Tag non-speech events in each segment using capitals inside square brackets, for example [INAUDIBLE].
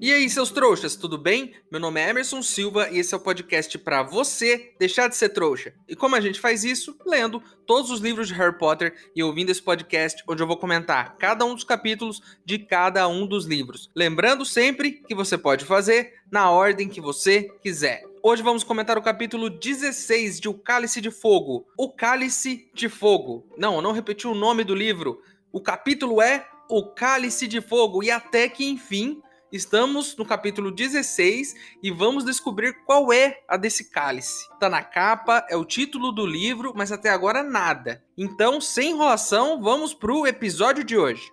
E aí, seus trouxas, tudo bem? Meu nome é Emerson Silva e esse é o podcast para você deixar de ser trouxa. E como a gente faz isso? Lendo todos os livros de Harry Potter e ouvindo esse podcast onde eu vou comentar cada um dos capítulos de cada um dos livros. Lembrando sempre que você pode fazer na ordem que você quiser. Hoje vamos comentar o capítulo 16 de O Cálice de Fogo. O Cálice de Fogo. Não, eu não repeti o nome do livro. O capítulo é O Cálice de Fogo e até que enfim Estamos no capítulo 16 e vamos descobrir qual é a desse cálice. Tá na capa, é o título do livro, mas até agora nada. Então, sem enrolação, vamos pro episódio de hoje.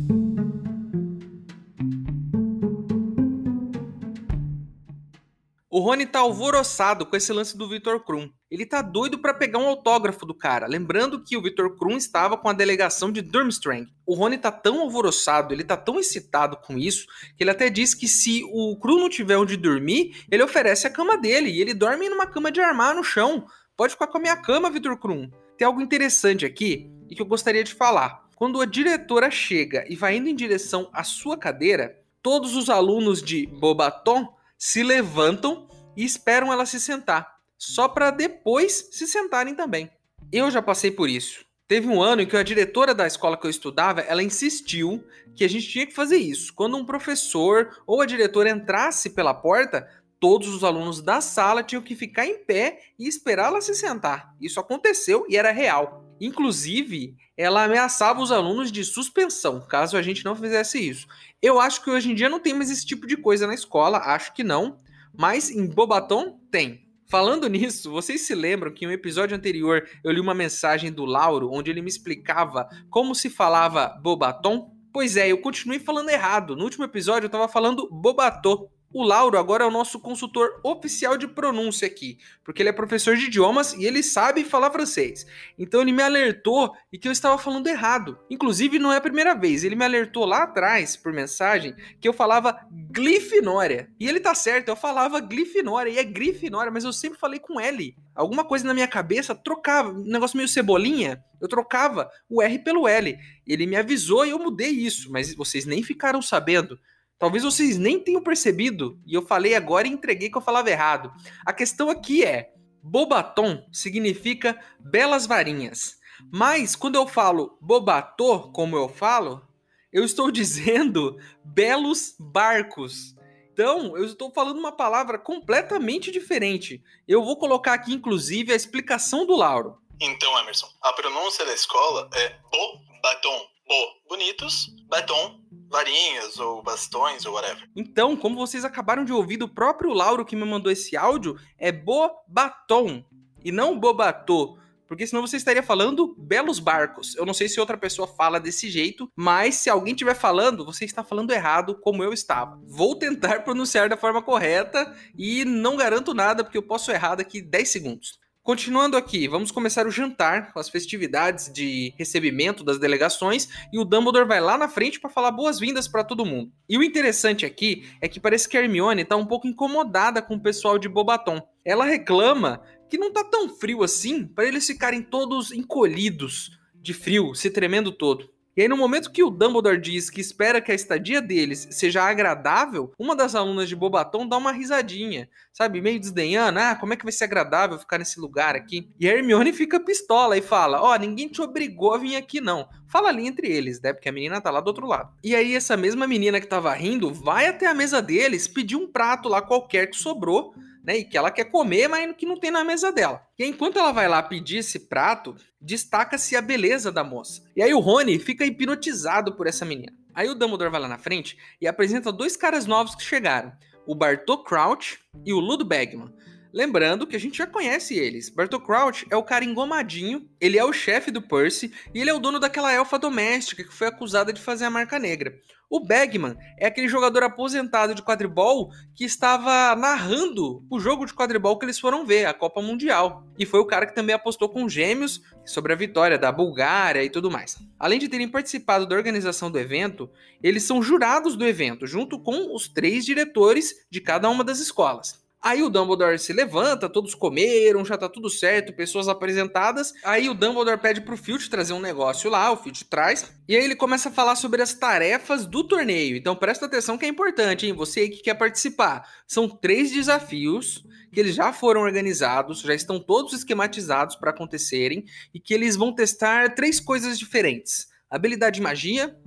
O Rony tá alvoroçado com esse lance do Vitor Krum. Ele tá doido para pegar um autógrafo do cara, lembrando que o Vitor Krum estava com a delegação de Durmstrang. O Rony tá tão alvoroçado, ele tá tão excitado com isso, que ele até diz que se o Krum não tiver onde dormir, ele oferece a cama dele, e ele dorme numa cama de armar no chão. Pode ficar com a minha cama, Vitor Krum. Tem algo interessante aqui e que eu gostaria de falar. Quando a diretora chega e vai indo em direção à sua cadeira, todos os alunos de Bobaton se levantam e esperam ela se sentar, só para depois se sentarem também. Eu já passei por isso. Teve um ano em que a diretora da escola que eu estudava, ela insistiu que a gente tinha que fazer isso. Quando um professor ou a diretora entrasse pela porta, todos os alunos da sala tinham que ficar em pé e esperar ela se sentar. Isso aconteceu e era real. Inclusive, ela ameaçava os alunos de suspensão, caso a gente não fizesse isso. Eu acho que hoje em dia não tem mais esse tipo de coisa na escola, acho que não, mas em Bobaton tem. Falando [LAUGHS] nisso, vocês se lembram que em um episódio anterior eu li uma mensagem do Lauro onde ele me explicava como se falava Bobaton? Pois é, eu continuei falando errado. No último episódio eu estava falando Bobatô. O Lauro agora é o nosso consultor oficial de pronúncia aqui, porque ele é professor de idiomas e ele sabe falar francês. Então ele me alertou e que eu estava falando errado. Inclusive não é a primeira vez, ele me alertou lá atrás por mensagem que eu falava Glifinória. E ele tá certo, eu falava Glifinória e é Grifinória, mas eu sempre falei com L. Alguma coisa na minha cabeça trocava, um negócio meio cebolinha, eu trocava o R pelo L. Ele me avisou e eu mudei isso, mas vocês nem ficaram sabendo. Talvez vocês nem tenham percebido, e eu falei agora e entreguei que eu falava errado. A questão aqui é: Bobaton significa belas varinhas. Mas quando eu falo bobatô, como eu falo, eu estou [LAUGHS] dizendo belos barcos. Então, eu estou falando uma palavra completamente diferente. Eu vou colocar aqui, inclusive, a explicação do Lauro. Então, Emerson, a pronúncia da escola é bo batom. Bo, bonitos, batom, varinhas ou bastões ou whatever. Então, como vocês acabaram de ouvir do próprio Lauro que me mandou esse áudio, é Bobatom e não Bobatô. Porque senão você estaria falando belos barcos. Eu não sei se outra pessoa fala desse jeito, mas se alguém estiver falando, você está falando errado, como eu estava. Vou tentar [LAUGHS] pronunciar da forma correta e não garanto nada, porque eu posso errar daqui 10 segundos. Continuando aqui, vamos começar o jantar com as festividades de recebimento das delegações e o Dumbledore vai lá na frente para falar boas-vindas para todo mundo. E o interessante aqui é que parece que a Hermione tá um pouco incomodada com o pessoal de Bobaton. Ela reclama que não tá tão frio assim para eles ficarem todos encolhidos de frio, se tremendo todo. E aí, no momento que o Dumbledore diz que espera que a estadia deles seja agradável, uma das alunas de Bobaton dá uma risadinha, sabe? Meio desdenhando. Ah, como é que vai ser agradável ficar nesse lugar aqui? E a Hermione fica pistola e fala: Ó, oh, ninguém te obrigou a vir aqui, não. Fala ali entre eles, né? Porque a menina tá lá do outro lado. E aí, essa mesma menina que tava rindo vai até a mesa deles pedir um prato lá qualquer que sobrou né? E que ela quer comer, mas que não tem na mesa dela. E enquanto ela vai lá pedir esse prato, destaca-se a beleza da moça. E aí o Rony fica hipnotizado por essa menina. Aí o Dumbledore vai lá na frente e apresenta dois caras novos que chegaram, o Bartô Crouch e o Ludo Bagman. Lembrando que a gente já conhece eles. Bartol Crouch é o cara engomadinho, ele é o chefe do Percy e ele é o dono daquela elfa doméstica que foi acusada de fazer a marca negra. O Bagman é aquele jogador aposentado de quadribol que estava narrando o jogo de quadribol que eles foram ver, a Copa Mundial. E foi o cara que também apostou com gêmeos sobre a vitória da Bulgária e tudo mais. Além de terem participado da organização do evento, eles são jurados do evento, junto com os três diretores de cada uma das escolas. Aí o Dumbledore se levanta, todos comeram, já tá tudo certo, pessoas apresentadas. Aí o Dumbledore pede pro Filch trazer um negócio lá, o Filch traz. E aí ele começa a falar sobre as tarefas do torneio. Então presta atenção que é importante, hein? Você aí que quer participar. São três desafios que eles já foram organizados, já estão todos esquematizados para acontecerem e que eles vão testar três coisas diferentes: habilidade de magia,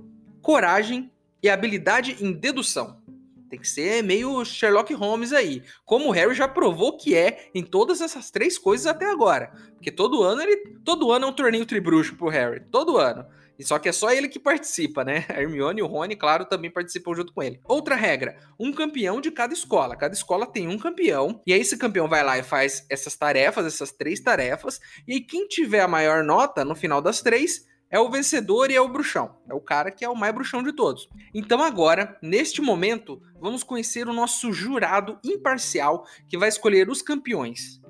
coragem e habilidade em dedução. Tem que ser meio Sherlock Holmes aí. Como o Harry já provou que é em todas essas três coisas até agora. Porque todo ano ele. Todo ano é um torneio tribruxo pro Harry. Todo ano. E só que é só ele que participa, né? [LAUGHS] A Hermione e o Rony, claro, também participam junto com ele. Outra regra: um campeão de cada escola. Cada escola tem um campeão. E aí esse campeão vai lá e faz essas tarefas, essas três tarefas. E aí quem tiver a maior nota no final das três é o vencedor e é o bruxão. É o cara que é o mais bruxão de todos. Então agora, neste momento, vamos conhecer o nosso jurado imparcial que vai escolher os campeões.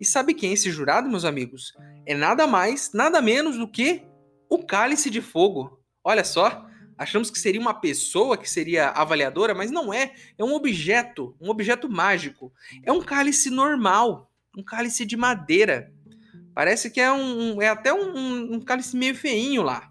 E sabe quem é esse jurado, meus amigos? É nada mais, nada menos do que o Cálice de Fogo. Olha só, achamos que seria uma pessoa que seria avaliadora, mas não é. É um objeto, um objeto mágico. É um cálice normal, um cálice de madeira. Parece que é um. É até um, um cálice meio feinho lá.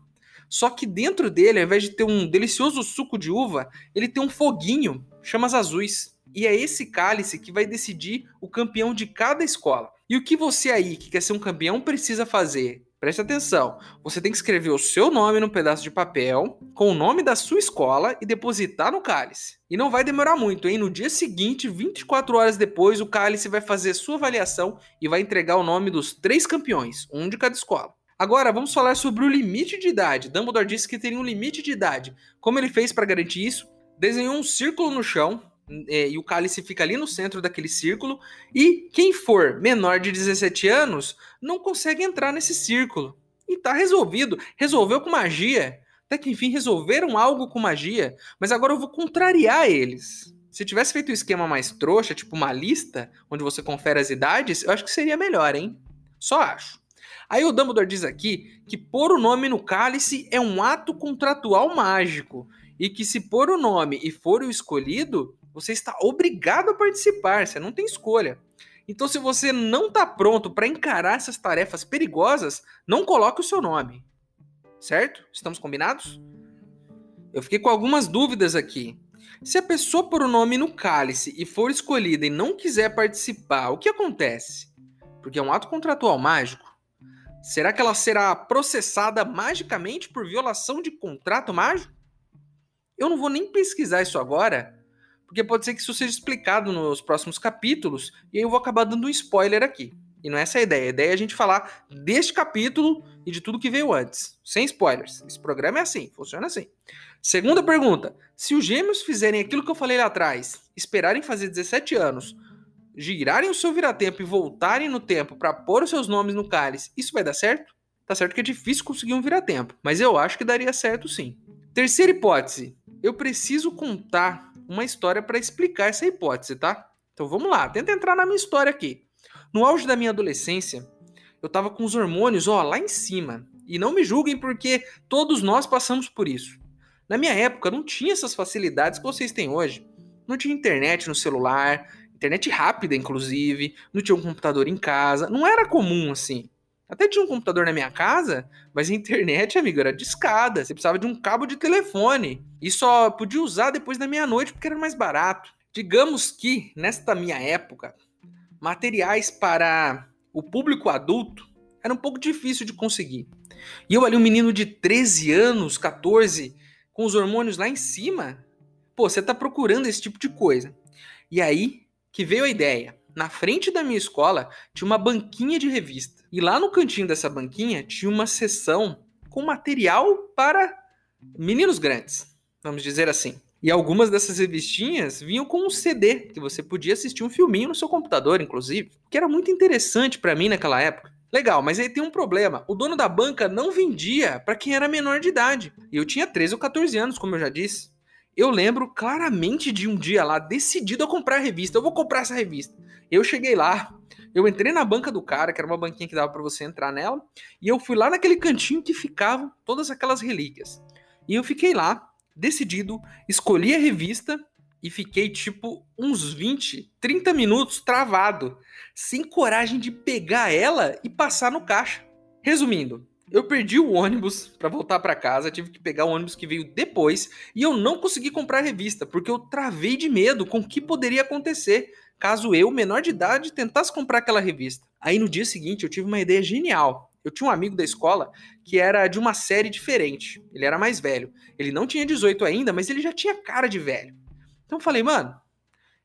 Só que dentro dele, ao invés de ter um delicioso suco de uva, ele tem um foguinho, chamas azuis. E é esse cálice que vai decidir o campeão de cada escola. E o que você aí, que quer ser um campeão, precisa fazer? Preste atenção. Você tem que escrever o seu nome num pedaço de papel com o nome da sua escola e depositar no cálice. E não vai demorar muito, hein? No dia seguinte, 24 horas depois, o cálice vai fazer sua avaliação e vai entregar o nome dos três campeões, um de cada escola. Agora, vamos falar sobre o limite de idade. Dumbledore disse que teria um limite de idade. Como ele fez para garantir isso? Desenhou um círculo no chão é, e o cálice fica ali no centro daquele círculo, e quem for menor de 17 anos não consegue entrar nesse círculo. E tá resolvido. Resolveu com magia. Até que enfim resolveram algo com magia, mas agora eu vou contrariar eles. Se tivesse feito um esquema mais trouxa, tipo uma lista, onde você confere as idades, eu acho que seria melhor, hein? Só acho. Aí o Dumbledore diz aqui que pôr o nome no cálice é um ato contratual mágico e que se pôr o nome e for o escolhido, você está obrigado a participar, você não tem escolha. Então, se você não está pronto para encarar essas tarefas perigosas, não coloque o seu nome. Certo? Estamos combinados? Eu fiquei com algumas dúvidas aqui. Se a pessoa pôr o nome no cálice e for escolhida e não quiser participar, o que acontece? Porque é um ato contratual mágico. Será que ela será processada magicamente por violação de contrato mágico? Eu não vou nem pesquisar isso agora, porque pode ser que isso seja explicado nos próximos capítulos, e aí eu vou acabar dando um spoiler aqui. E não é essa a ideia. A ideia é a gente falar deste capítulo e de tudo que veio antes, sem spoilers. Esse programa é assim, funciona assim. Segunda pergunta: se os gêmeos fizerem aquilo que eu falei lá atrás, esperarem fazer 17 anos, girarem o seu viratempo e voltarem no tempo para pôr os seus nomes no cálice, isso vai dar certo? Tá certo que é difícil conseguir um viratempo, mas eu acho que daria certo sim. Terceira hipótese: eu preciso contar uma história para explicar essa hipótese, tá? Então vamos lá, tenta entrar na minha história aqui. No auge da minha adolescência, eu tava com os hormônios, ó, lá em cima. E não me julguem porque todos nós passamos por isso. Na minha época não tinha essas facilidades que vocês têm hoje. Não tinha internet no celular, internet rápida inclusive, não tinha um computador em casa, não era comum assim. Até tinha um computador na minha casa, mas a internet, amigo, era de escada. Você precisava de um cabo de telefone. E só podia usar depois da meia-noite porque era mais barato. Digamos que, nesta minha época, materiais para o público adulto era um pouco difícil de conseguir. E eu ali, um menino de 13 anos, 14, com os hormônios lá em cima, pô, você tá procurando esse tipo de coisa. E aí que veio a ideia. Na frente da minha escola tinha uma banquinha de revista. E lá no cantinho dessa banquinha tinha uma seção com material para meninos grandes. vamos dizer assim. E algumas dessas revistinhas vinham com um CD, que você podia assistir um filminho no seu computador, inclusive, que era muito interessante para mim naquela época. Legal, mas aí tem um problema. O dono da banca não vendia para quem era menor de idade. E eu tinha 13 ou 14 anos, como eu já disse. Eu lembro claramente de um dia lá, decidido a comprar a revista. Eu vou comprar essa revista. Eu cheguei lá, eu entrei na banca do cara, que era uma banquinha que dava para você entrar nela, e eu fui lá naquele cantinho que ficavam todas aquelas relíquias. E eu fiquei lá, decidido, escolhi a revista e fiquei tipo uns 20, 30 minutos travado, sem coragem de pegar ela e passar no caixa. Resumindo, eu perdi o ônibus para voltar para casa, tive que pegar o ônibus que veio depois e eu não consegui comprar a revista porque eu travei de medo com o que poderia acontecer caso eu, menor de idade, tentasse comprar aquela revista. Aí no dia seguinte eu tive uma ideia genial. Eu tinha um amigo da escola que era de uma série diferente. Ele era mais velho. Ele não tinha 18 ainda, mas ele já tinha cara de velho. Então eu falei, mano,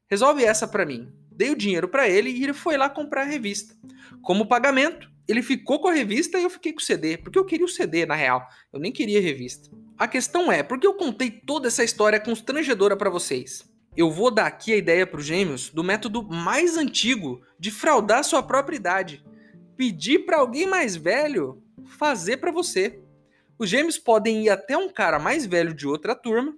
resolve essa para mim. Dei o dinheiro para ele e ele foi lá comprar a revista. Como pagamento, ele ficou com a revista e eu fiquei com o CD, porque eu queria o CD, na real. Eu nem queria a revista. A questão é, por que eu contei toda essa história constrangedora para vocês? Eu vou dar aqui a ideia para os gêmeos do método mais antigo de fraudar sua própria idade pedir para alguém mais velho fazer para você. Os gêmeos podem ir até um cara mais velho de outra turma,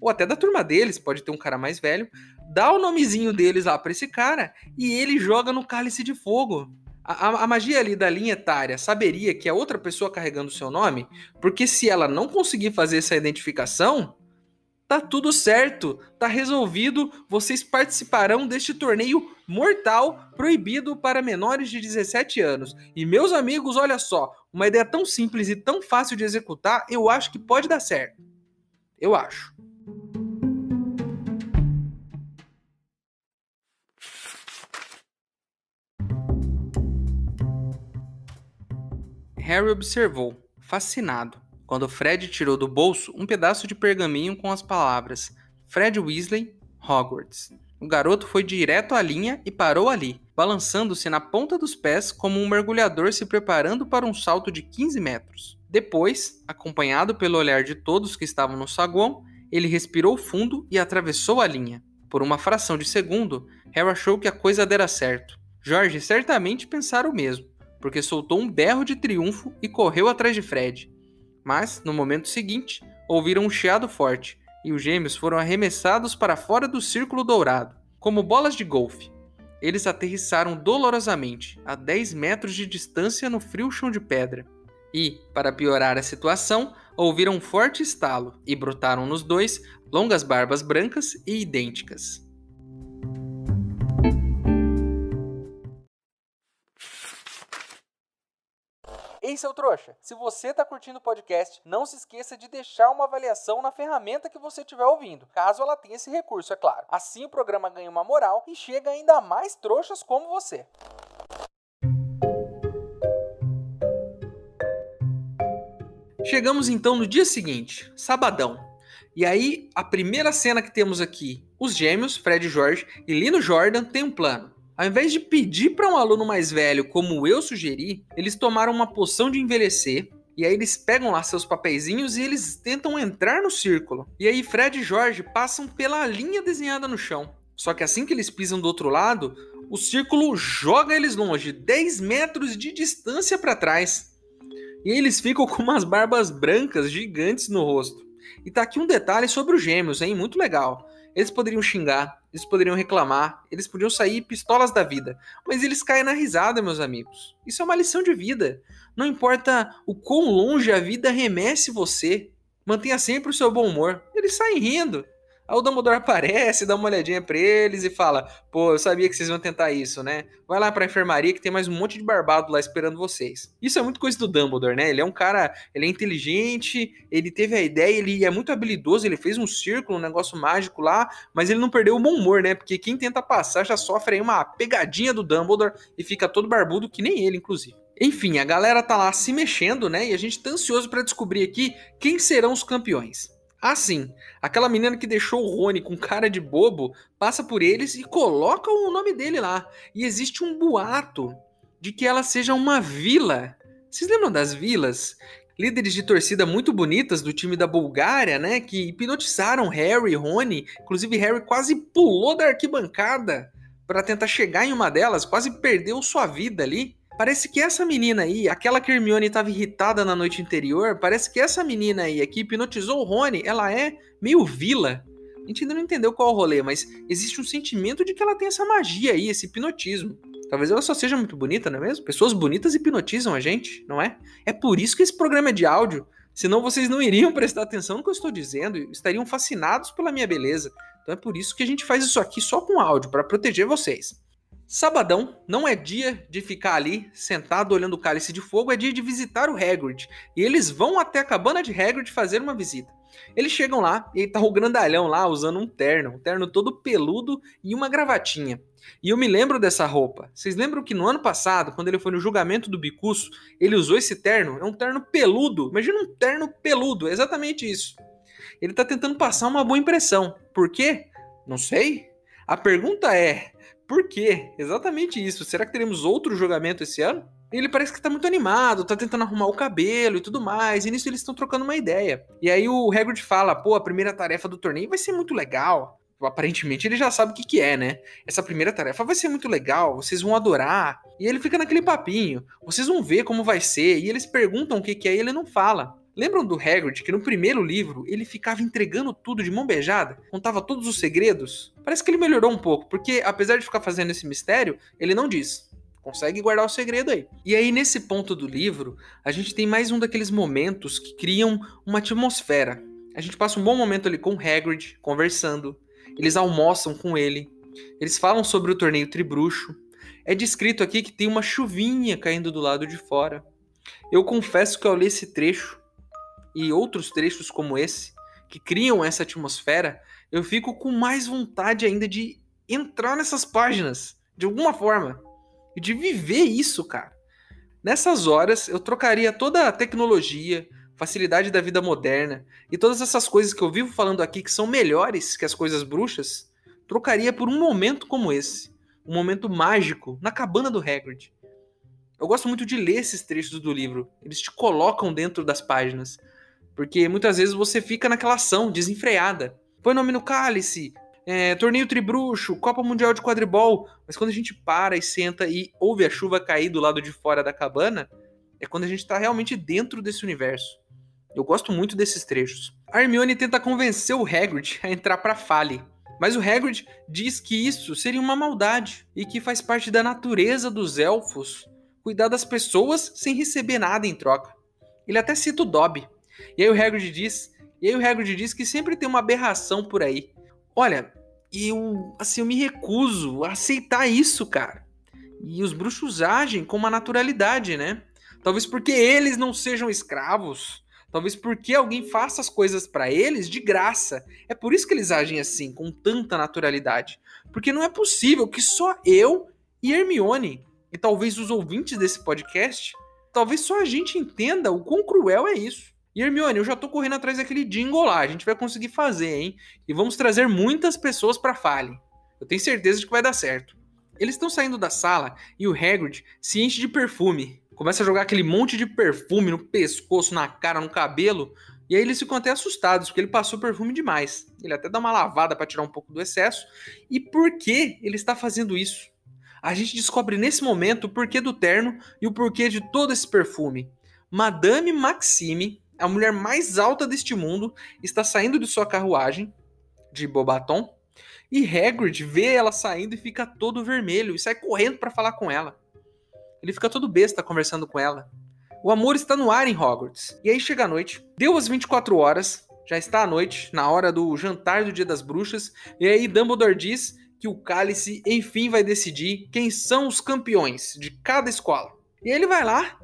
ou até da turma deles, pode ter um cara mais velho, dá o nomezinho deles lá para esse cara e ele joga no cálice de fogo. A, a, magia ali da linha etária saberia que é outra pessoa carregando o seu nome, porque se ela não conseguir fazer essa identificação, Tá tudo certo, tá resolvido. Vocês participarão deste torneio mortal proibido para menores de 17 anos. E meus amigos, olha só, uma ideia tão simples e tão fácil de executar, eu acho que pode dar certo. Eu acho. Harry observou, fascinado quando Fred tirou do bolso um pedaço de pergaminho com as palavras Fred Weasley, Hogwarts. O garoto foi direto à linha e parou ali, balançando-se na ponta dos pés como um mergulhador se preparando para um salto de 15 metros. Depois, acompanhado pelo olhar de todos que estavam no saguão, ele respirou fundo e atravessou a linha. Por uma fração de segundo, Harry achou que a coisa dera certo. Jorge certamente pensara o mesmo, porque soltou um berro de triunfo e correu atrás de Fred. Mas, no momento seguinte, ouviram um chiado forte e os gêmeos foram arremessados para fora do círculo dourado, como bolas de golfe. Eles aterrissaram dolorosamente, a 10 metros de distância no frio chão de pedra. E, para piorar a situação, ouviram um forte estalo e brotaram nos dois longas barbas brancas e idênticas. Ei, seu trouxa, se você tá curtindo o podcast, não se esqueça de deixar uma avaliação na ferramenta que você estiver ouvindo, caso ela tenha esse recurso, é claro. Assim o programa ganha uma moral e chega ainda mais trouxas como você. Chegamos então no dia seguinte, sabadão. E aí, a primeira cena que temos aqui, os gêmeos, Fred e Jorge, e Lino Jordan têm um plano. Ao invés de pedir para um aluno mais velho, como eu sugeri, eles tomaram uma poção de envelhecer. E aí eles pegam lá seus papeizinhos e eles tentam entrar no círculo. E aí Fred e Jorge passam pela linha desenhada no chão. Só que assim que eles pisam do outro lado, o círculo joga eles longe, 10 metros de distância para trás. E eles ficam com umas barbas brancas gigantes no rosto. E tá aqui um detalhe sobre os gêmeos, hein? Muito legal. Eles poderiam xingar, eles poderiam reclamar, eles podiam sair pistolas da vida, mas eles caem na risada, meus amigos. Isso é uma lição de vida. Não importa o quão longe a vida remesse você, mantenha sempre o seu bom humor. Eles saem rindo. Aí o Dumbledore aparece, dá uma olhadinha pra eles e fala: Pô, eu sabia que vocês iam tentar isso, né? Vai lá pra enfermaria que tem mais um monte de barbado lá esperando vocês. Isso é muito coisa do Dumbledore, né? Ele é um cara, ele é inteligente, ele teve a ideia, ele é muito habilidoso, ele fez um círculo, um negócio mágico lá, mas ele não perdeu o bom humor, né? Porque quem tenta passar já sofre aí uma pegadinha do Dumbledore e fica todo barbudo, que nem ele, inclusive. Enfim, a galera tá lá se mexendo, né? E a gente tá ansioso para descobrir aqui quem serão os campeões. Ah, sim. Aquela menina que deixou o Rony com cara de bobo passa por eles e coloca o nome dele lá. E existe um boato de que ela seja uma vila. Vocês lembram das vilas? líderes de torcida muito bonitas do time da Bulgária, né, que hipnotizaram Harry e Rony. Inclusive, Harry quase pulou da arquibancada para tentar chegar em uma delas, quase perdeu sua vida ali. Parece que essa menina aí, aquela que Hermione estava irritada na noite anterior, parece que essa menina aí, que hipnotizou o Rony, ela é meio vila. A gente ainda não entendeu qual o rolê, mas existe um sentimento de que ela tem essa magia aí, esse hipnotismo. Talvez ela só seja muito bonita, não é mesmo? Pessoas bonitas hipnotizam a gente, não é? É por isso que esse programa é de áudio. Senão vocês não iriam prestar atenção no que eu estou dizendo e estariam fascinados pela minha beleza. Então é por isso que a gente faz isso aqui só com áudio, para proteger vocês. Sabadão não é dia de ficar ali sentado olhando o cálice de fogo, é dia de visitar o Hagrid. E eles vão até a cabana de Hagrid fazer uma visita. Eles chegam lá e tá o grandalhão lá usando um terno, um terno todo peludo e uma gravatinha. E eu me lembro dessa roupa. Vocês lembram que no ano passado, quando ele foi no julgamento do Bicuço, ele usou esse terno? É um terno peludo. Imagina um terno peludo, é exatamente isso. Ele tá tentando passar uma boa impressão. Por quê? Não sei. A pergunta é: por quê? Exatamente isso. Será que teremos outro julgamento esse ano? ele parece que tá muito animado, tá tentando arrumar o cabelo e tudo mais. E nisso eles estão trocando uma ideia. E aí o Hagrid fala: pô, a primeira tarefa do torneio vai ser muito legal. Aparentemente ele já sabe o que, que é, né? Essa primeira tarefa vai ser muito legal, vocês vão adorar. E ele fica naquele papinho: vocês vão ver como vai ser. E eles perguntam o que, que é e ele não fala. Lembram do Hagrid que no primeiro livro ele ficava entregando tudo de mão beijada? Contava todos os segredos? Parece que ele melhorou um pouco, porque apesar de ficar fazendo esse mistério, ele não diz consegue guardar o segredo aí. E aí, nesse ponto do livro, a gente tem mais um daqueles momentos que criam uma atmosfera. A gente passa um bom momento ali com o Hagrid, conversando. Eles almoçam com ele. Eles falam sobre o torneio Tribruxo. É descrito aqui que tem uma chuvinha caindo do lado de fora. Eu confesso que ao ler esse trecho e outros trechos como esse, que criam essa atmosfera, eu fico com mais vontade ainda de entrar nessas páginas, de alguma forma e de viver isso, cara. Nessas horas, eu trocaria toda a tecnologia, facilidade da vida moderna e todas essas coisas que eu vivo falando aqui que são melhores que as coisas bruxas, trocaria por um momento como esse, um momento mágico na cabana do Hagrid. Eu gosto muito de ler esses trechos do livro, eles te colocam dentro das páginas, porque muitas vezes você fica naquela ação desenfreada. Põe nome no cálice, é, torneio tribruxo, Copa Mundial de Quadribol. Mas quando a gente para e senta e ouve a chuva cair do lado de fora da cabana, é quando a gente está realmente dentro desse universo. Eu gosto muito desses trechos. A Hermione tenta convencer o Hagrid a entrar para Fale, mas o Hagrid diz que isso seria uma maldade e que faz parte da natureza dos elfos cuidar das pessoas sem receber nada em troca. Ele até cita o Dobby. E aí o Hagrid diz, e aí o Hagrid diz que sempre tem uma aberração por aí Olha, eu, assim, eu me recuso a aceitar isso, cara. E os bruxos agem com uma naturalidade, né? Talvez porque eles não sejam escravos. Talvez porque alguém faça as coisas para eles de graça. É por isso que eles agem assim, com tanta naturalidade. Porque não é possível que só eu e Hermione, e talvez os ouvintes desse podcast, talvez só a gente entenda o quão cruel é isso. E Hermione, eu já tô correndo atrás daquele jingle lá. A gente vai conseguir fazer, hein? E vamos trazer muitas pessoas para Fale. Eu tenho certeza de que vai dar certo. Eles estão saindo da sala e o Hagrid se enche de perfume. Começa a jogar aquele monte de perfume no pescoço, na cara, no cabelo. E aí eles ficam até assustados, porque ele passou perfume demais. Ele até dá uma lavada para tirar um pouco do excesso. E por que ele está fazendo isso? A gente descobre nesse momento o porquê do terno e o porquê de todo esse perfume. Madame Maxime a mulher mais alta deste mundo está saindo de sua carruagem de Bobaton e Hagrid vê ela saindo e fica todo vermelho e sai correndo para falar com ela. Ele fica todo besta conversando com ela. O amor está no ar em Hogwarts. E aí chega a noite, deu as 24 horas, já está a noite, na hora do jantar do Dia das Bruxas, e aí Dumbledore diz que o cálice enfim vai decidir quem são os campeões de cada escola. E ele vai lá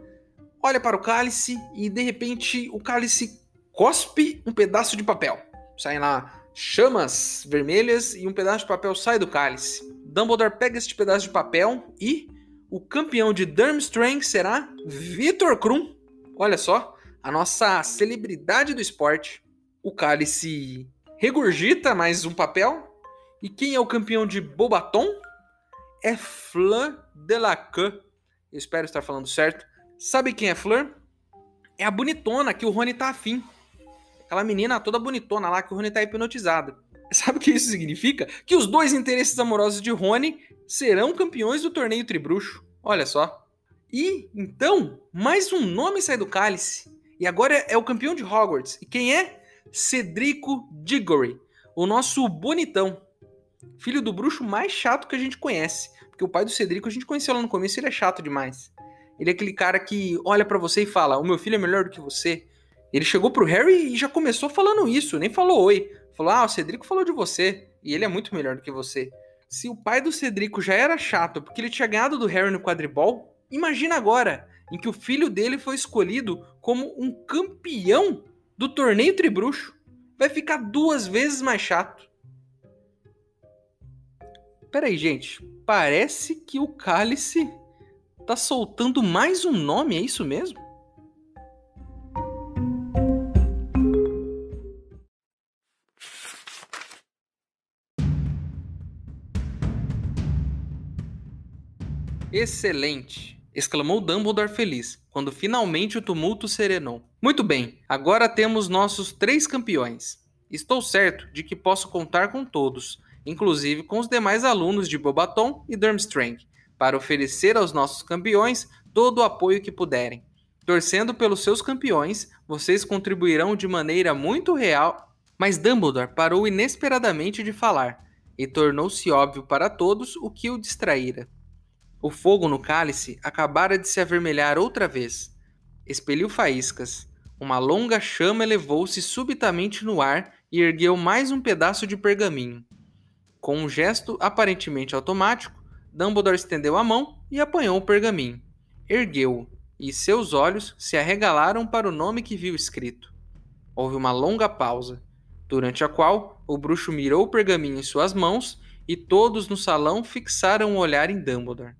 olha para o cálice e de repente o cálice cospe um pedaço de papel. Saem lá chamas vermelhas e um pedaço de papel sai do cálice. Dumbledore pega este pedaço de papel e o campeão de Durmstrang será Victor Krum. Olha só, a nossa celebridade do esporte. O cálice regurgita mais um papel. E quem é o campeão de Bobaton? É Delacour. Eu espero estar falando certo. Sabe quem é Fleur? é a bonitona que o Rony tá afim. Aquela menina toda bonitona lá que o Rony tá hipnotizado. Sabe o que isso significa? Que os dois interesses amorosos de Rony serão campeões do torneio Tribruxo. Olha só. E então, mais um nome sai do cálice. E agora é o campeão de Hogwarts. E quem é? Cedrico Diggory, o nosso bonitão. Filho do bruxo mais chato que a gente conhece. Porque o pai do Cedrico a gente conheceu lá no começo, ele é chato demais. Ele é aquele cara que olha para você e fala: "O meu filho é melhor do que você". Ele chegou pro Harry e já começou falando isso, nem falou oi. Falou: "Ah, o Cedrico falou de você e ele é muito melhor do que você". Se o pai do Cedrico já era chato porque ele tinha ganhado do Harry no quadribol, imagina agora em que o filho dele foi escolhido como um campeão do torneio Tribruxo. Vai ficar duas vezes mais chato. Peraí, gente. Parece que o Cálice tá soltando mais um nome, é isso mesmo? Excelente! exclamou Dumbledore feliz, quando finalmente o tumulto serenou. Muito bem, agora temos nossos três campeões. Estou certo de que posso contar com todos, inclusive com os demais alunos de Bobaton e Durmstrang, para oferecer aos nossos campeões todo o apoio que puderem. Torcendo pelos seus campeões, vocês contribuirão de maneira muito real. Mas Dumbledore parou inesperadamente de falar, e tornou-se óbvio para todos o que o distraíra. O fogo no cálice acabara de se avermelhar outra vez. Expeliu faíscas. Uma longa chama elevou-se subitamente no ar e ergueu mais um pedaço de pergaminho. Com um gesto aparentemente automático, Dumbledore estendeu a mão e apanhou o pergaminho. Ergueu-o, e seus olhos se arregalaram para o nome que viu escrito. Houve uma longa pausa, durante a qual o bruxo mirou o pergaminho em suas mãos e todos no salão fixaram o olhar em Dumbledore.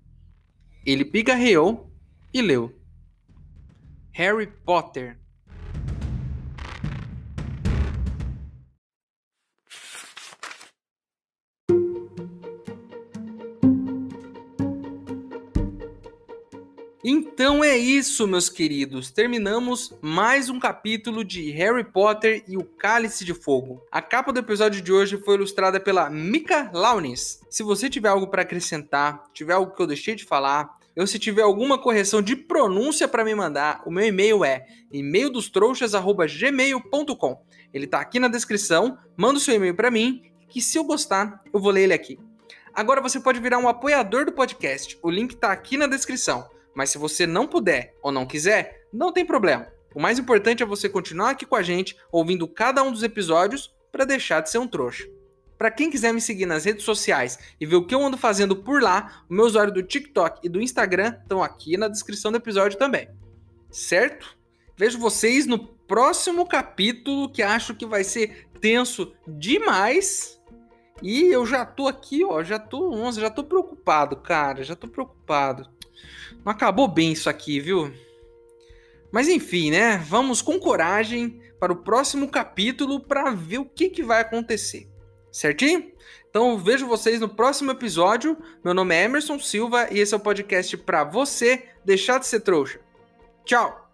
Ele pigarreou e leu: Harry Potter. Então é isso, meus queridos. Terminamos mais um capítulo de Harry Potter e o Cálice de Fogo. A capa do episódio de hoje foi ilustrada pela Mika Launis. Se você tiver algo para acrescentar, tiver algo que eu deixei de falar, ou se tiver alguma correção de pronúncia para me mandar, o meu e-mail é e-maildostrouxas@gmail.com. Ele está aqui na descrição. Manda o seu e-mail para mim, que se eu gostar, eu vou ler ele aqui. Agora você pode virar um apoiador do podcast. O link está aqui na descrição. Mas se você não puder ou não quiser, não tem problema. O mais importante é você continuar aqui com a gente, ouvindo cada um dos episódios, para deixar de ser um trouxa. Para quem quiser me seguir nas redes sociais e ver o que eu ando fazendo por lá, o meu usuário do TikTok e do Instagram estão aqui na descrição do episódio também. Certo? Vejo vocês no próximo capítulo que acho que vai ser tenso demais. E eu já tô aqui, ó, já tô 11, já tô preocupado, cara, já tô preocupado. Não acabou bem isso aqui, viu? Mas enfim, né? Vamos com coragem para o próximo capítulo para ver o que, que vai acontecer. Certinho? Então vejo vocês no próximo episódio. Meu nome é Emerson Silva e esse é o podcast para você deixar de ser trouxa. Tchau!